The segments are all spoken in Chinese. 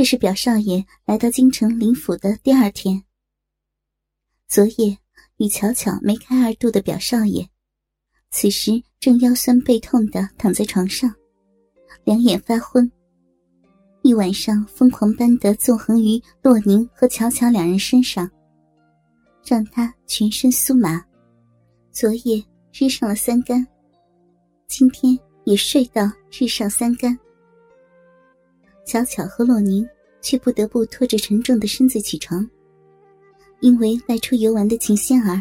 这是表少爷来到京城林府的第二天。昨夜与巧巧梅开二度的表少爷，此时正腰酸背痛的躺在床上，两眼发昏。一晚上疯狂般的纵横于洛宁和巧巧两人身上，让他全身酥麻。昨夜日上了三竿，今天也睡到日上三竿。巧巧和洛宁却不得不拖着沉重的身子起床，因为外出游玩的秦仙儿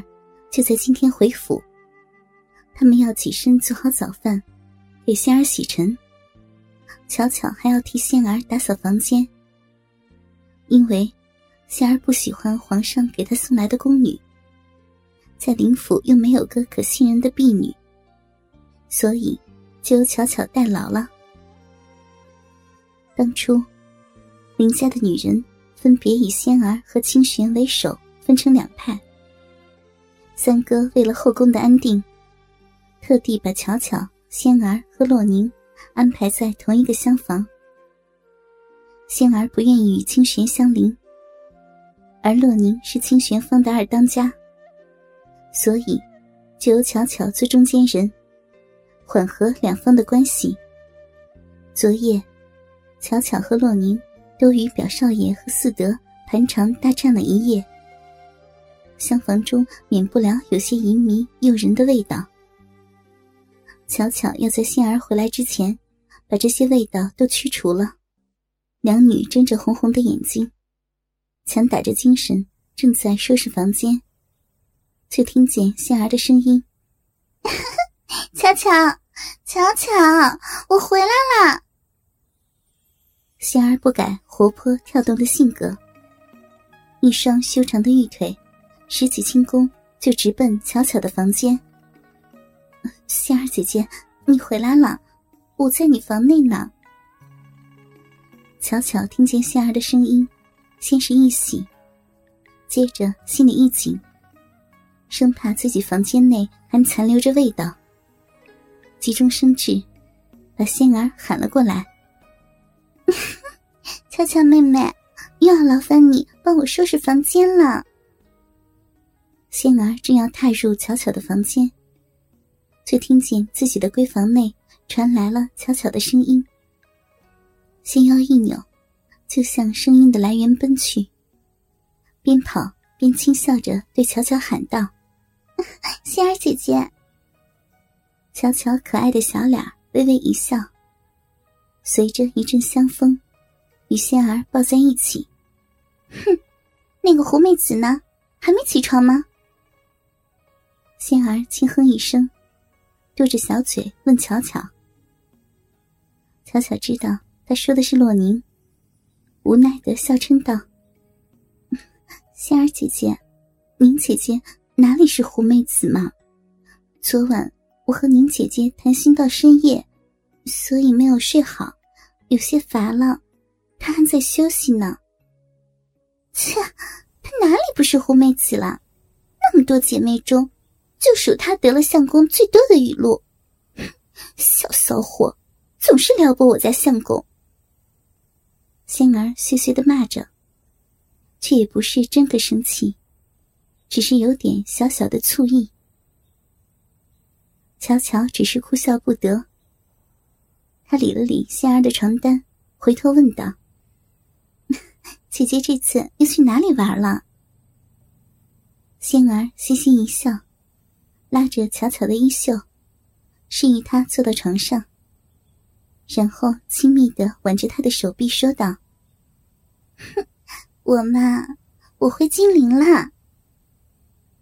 就在今天回府，他们要起身做好早饭，给仙儿洗尘。巧巧还要替仙儿打扫房间，因为仙儿不喜欢皇上给她送来的宫女，在林府又没有个可信任的婢女，所以就由巧巧代劳了。当初林家的女人分别以仙儿和清玄为首，分成两派。三哥为了后宫的安定，特地把巧巧、仙儿和洛宁。安排在同一个厢房，仙儿不愿意与清玄相邻，而洛宁是清玄方的二当家，所以就由巧巧做中间人，缓和两方的关系。昨夜，巧巧和洛宁都与表少爷和四德盘缠大战了一夜，厢房中免不了有些淫迷诱人的味道。巧巧要在仙儿回来之前，把这些味道都驱除了。两女睁着红红的眼睛，强打着精神，正在收拾房间，却听见仙儿的声音：“ 巧巧，巧巧，我回来了。”仙儿不改活泼跳动的性格，一双修长的玉腿，拾起轻功就直奔巧巧的房间。仙儿姐姐，你回来了，我在你房内呢。巧巧听见仙儿的声音，先是一喜，接着心里一紧，生怕自己房间内还残留着味道，急中生智，把仙儿喊了过来：“ 巧巧妹妹，又要劳烦你帮我收拾房间了。”仙儿正要踏入巧巧的房间。就听见自己的闺房内传来了巧巧的声音，仙腰一扭，就向声音的来源奔去，边跑边轻笑着对巧巧喊道：“ 仙儿姐姐。”巧巧可爱的小脸微微一笑，随着一阵香风，与仙儿抱在一起。哼，那个狐媚子呢？还没起床吗？仙儿轻哼一声。嘟着小嘴问巧巧，巧巧知道他说的是洛宁，无奈的笑嗔道：“ 仙儿姐姐，宁姐姐哪里是狐媚子嘛？昨晚我和宁姐姐谈心到深夜，所以没有睡好，有些乏了。他还在休息呢。切，他哪里不是狐媚子了？那么多姐妹中。”就属他得了相公最多的雨露，小骚货，总是撩拨我家相公。仙儿碎碎的骂着，却也不是真的生气，只是有点小小的醋意。巧巧只是哭笑不得。他理了理仙儿的床单，回头问道：“姐姐这次又去哪里玩了？”仙儿嘻嘻一笑。拉着巧巧的衣袖，示意她坐到床上，然后亲密的挽着她的手臂，说道：“哼，我嘛，我会精灵啦。”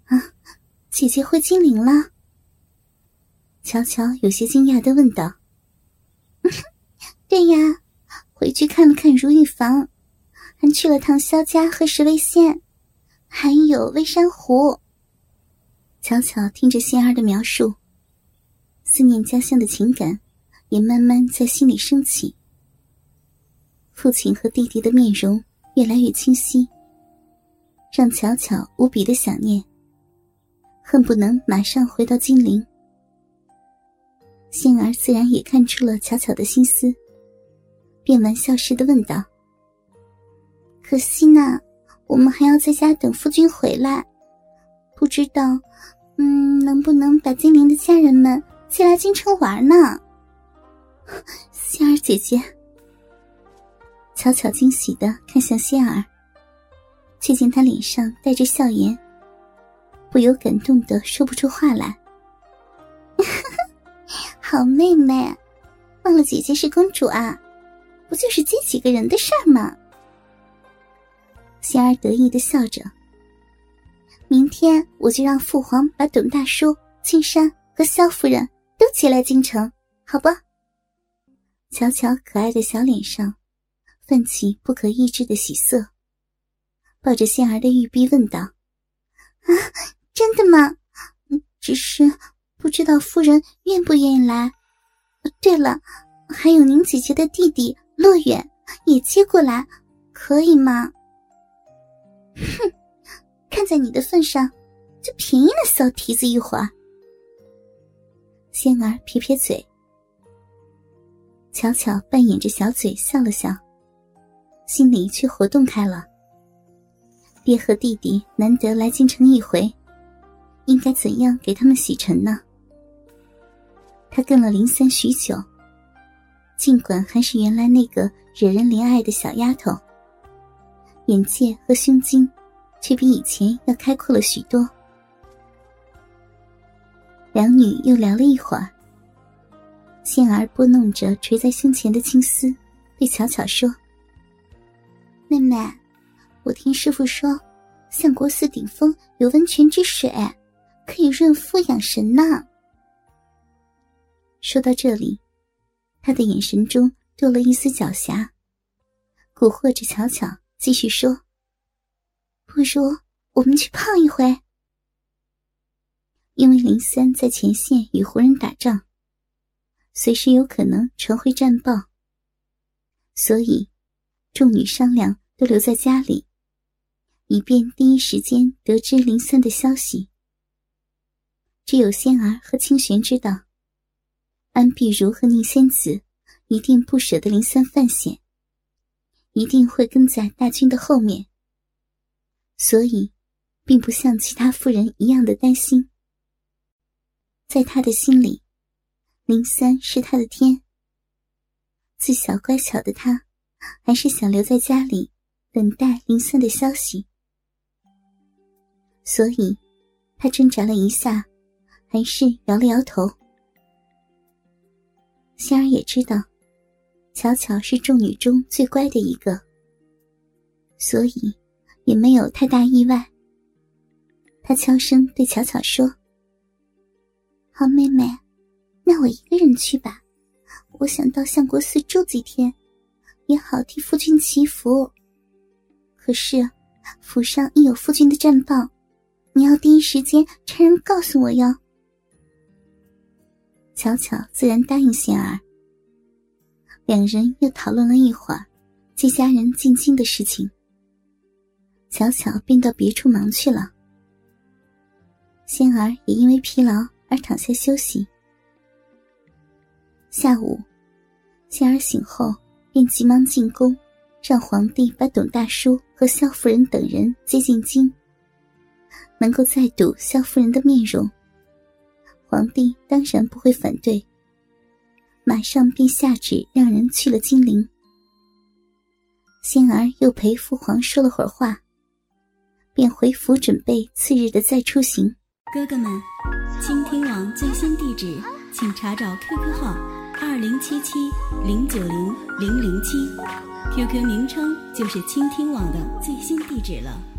啊，姐姐会精灵了？巧巧有些惊讶的问道：“对呀，回去看了看如意房，还去了趟萧家和石围县，还有微山湖。”巧巧听着仙儿的描述，思念家乡的情感也慢慢在心里升起。父亲和弟弟的面容越来越清晰，让巧巧无比的想念，恨不能马上回到金陵。仙儿自然也看出了巧巧的心思，便玩笑似的问道：“可惜呢，我们还要在家等夫君回来，不知道，嗯，能不能把精灵的家人们接来京城玩呢？仙儿姐姐，巧巧惊喜的看向仙儿，却见她脸上带着笑颜，不由感动的说不出话来。好妹妹，忘了姐姐是公主啊，不就是接几个人的事儿吗？仙儿得意的笑着。明天我就让父皇把董大叔、青山和萧夫人都接来京城，好不？巧巧可爱的小脸上泛起不可抑制的喜色，抱着仙儿的玉臂问道：“啊，真的吗？只是不知道夫人愿不愿意来。对了，还有您姐姐的弟弟洛远也接过来，可以吗？”哼，看在你的份上，就便宜了骚蹄子一会儿。仙儿撇撇嘴，巧巧半掩着小嘴笑了笑，心里却活动开了。爹和弟弟难得来京城一回，应该怎样给他们洗尘呢？他跟了林三许久，尽管还是原来那个惹人怜爱的小丫头。眼界和胸襟，却比以前要开阔了许多。两女又聊了一会儿，杏儿拨弄着垂在胸前的青丝，对巧巧说：“妹妹，我听师傅说，相国寺顶峰有温泉之水，可以润肤养神呢。”说到这里，他的眼神中多了一丝狡黠，蛊惑着巧巧。继续说，不如我们去泡一回。因为林三在前线与胡人打仗，随时有可能传回战报，所以众女商量都留在家里，以便第一时间得知林三的消息。只有仙儿和清玄知道，安碧如和宁仙子一定不舍得林三犯险。一定会跟在大军的后面，所以，并不像其他妇人一样的担心。在他的心里，林三是他的天。自小乖巧的他，还是想留在家里等待林三的消息。所以，他挣扎了一下，还是摇了摇头。仙儿也知道。巧巧是众女中最乖的一个，所以也没有太大意外。他悄声对巧巧说：“好妹妹，那我一个人去吧。我想到相国寺住几天，也好替夫君祈福。可是府上一有夫君的战报，你要第一时间差人告诉我哟。”巧巧自然答应仙儿。两人又讨论了一会儿接家人进京的事情，巧巧便到别处忙去了。仙儿也因为疲劳而躺下休息。下午，仙儿醒后便急忙进宫，让皇帝把董大叔和萧夫人等人接进京。能够再睹萧夫人的面容，皇帝当然不会反对。马上便下旨让人去了金陵。仙儿又陪父皇说了会儿话，便回府准备次日的再出行。哥哥们，倾听网最新地址，请查找 QQ 号二零七七零九零零零七，QQ 名称就是倾听网的最新地址了。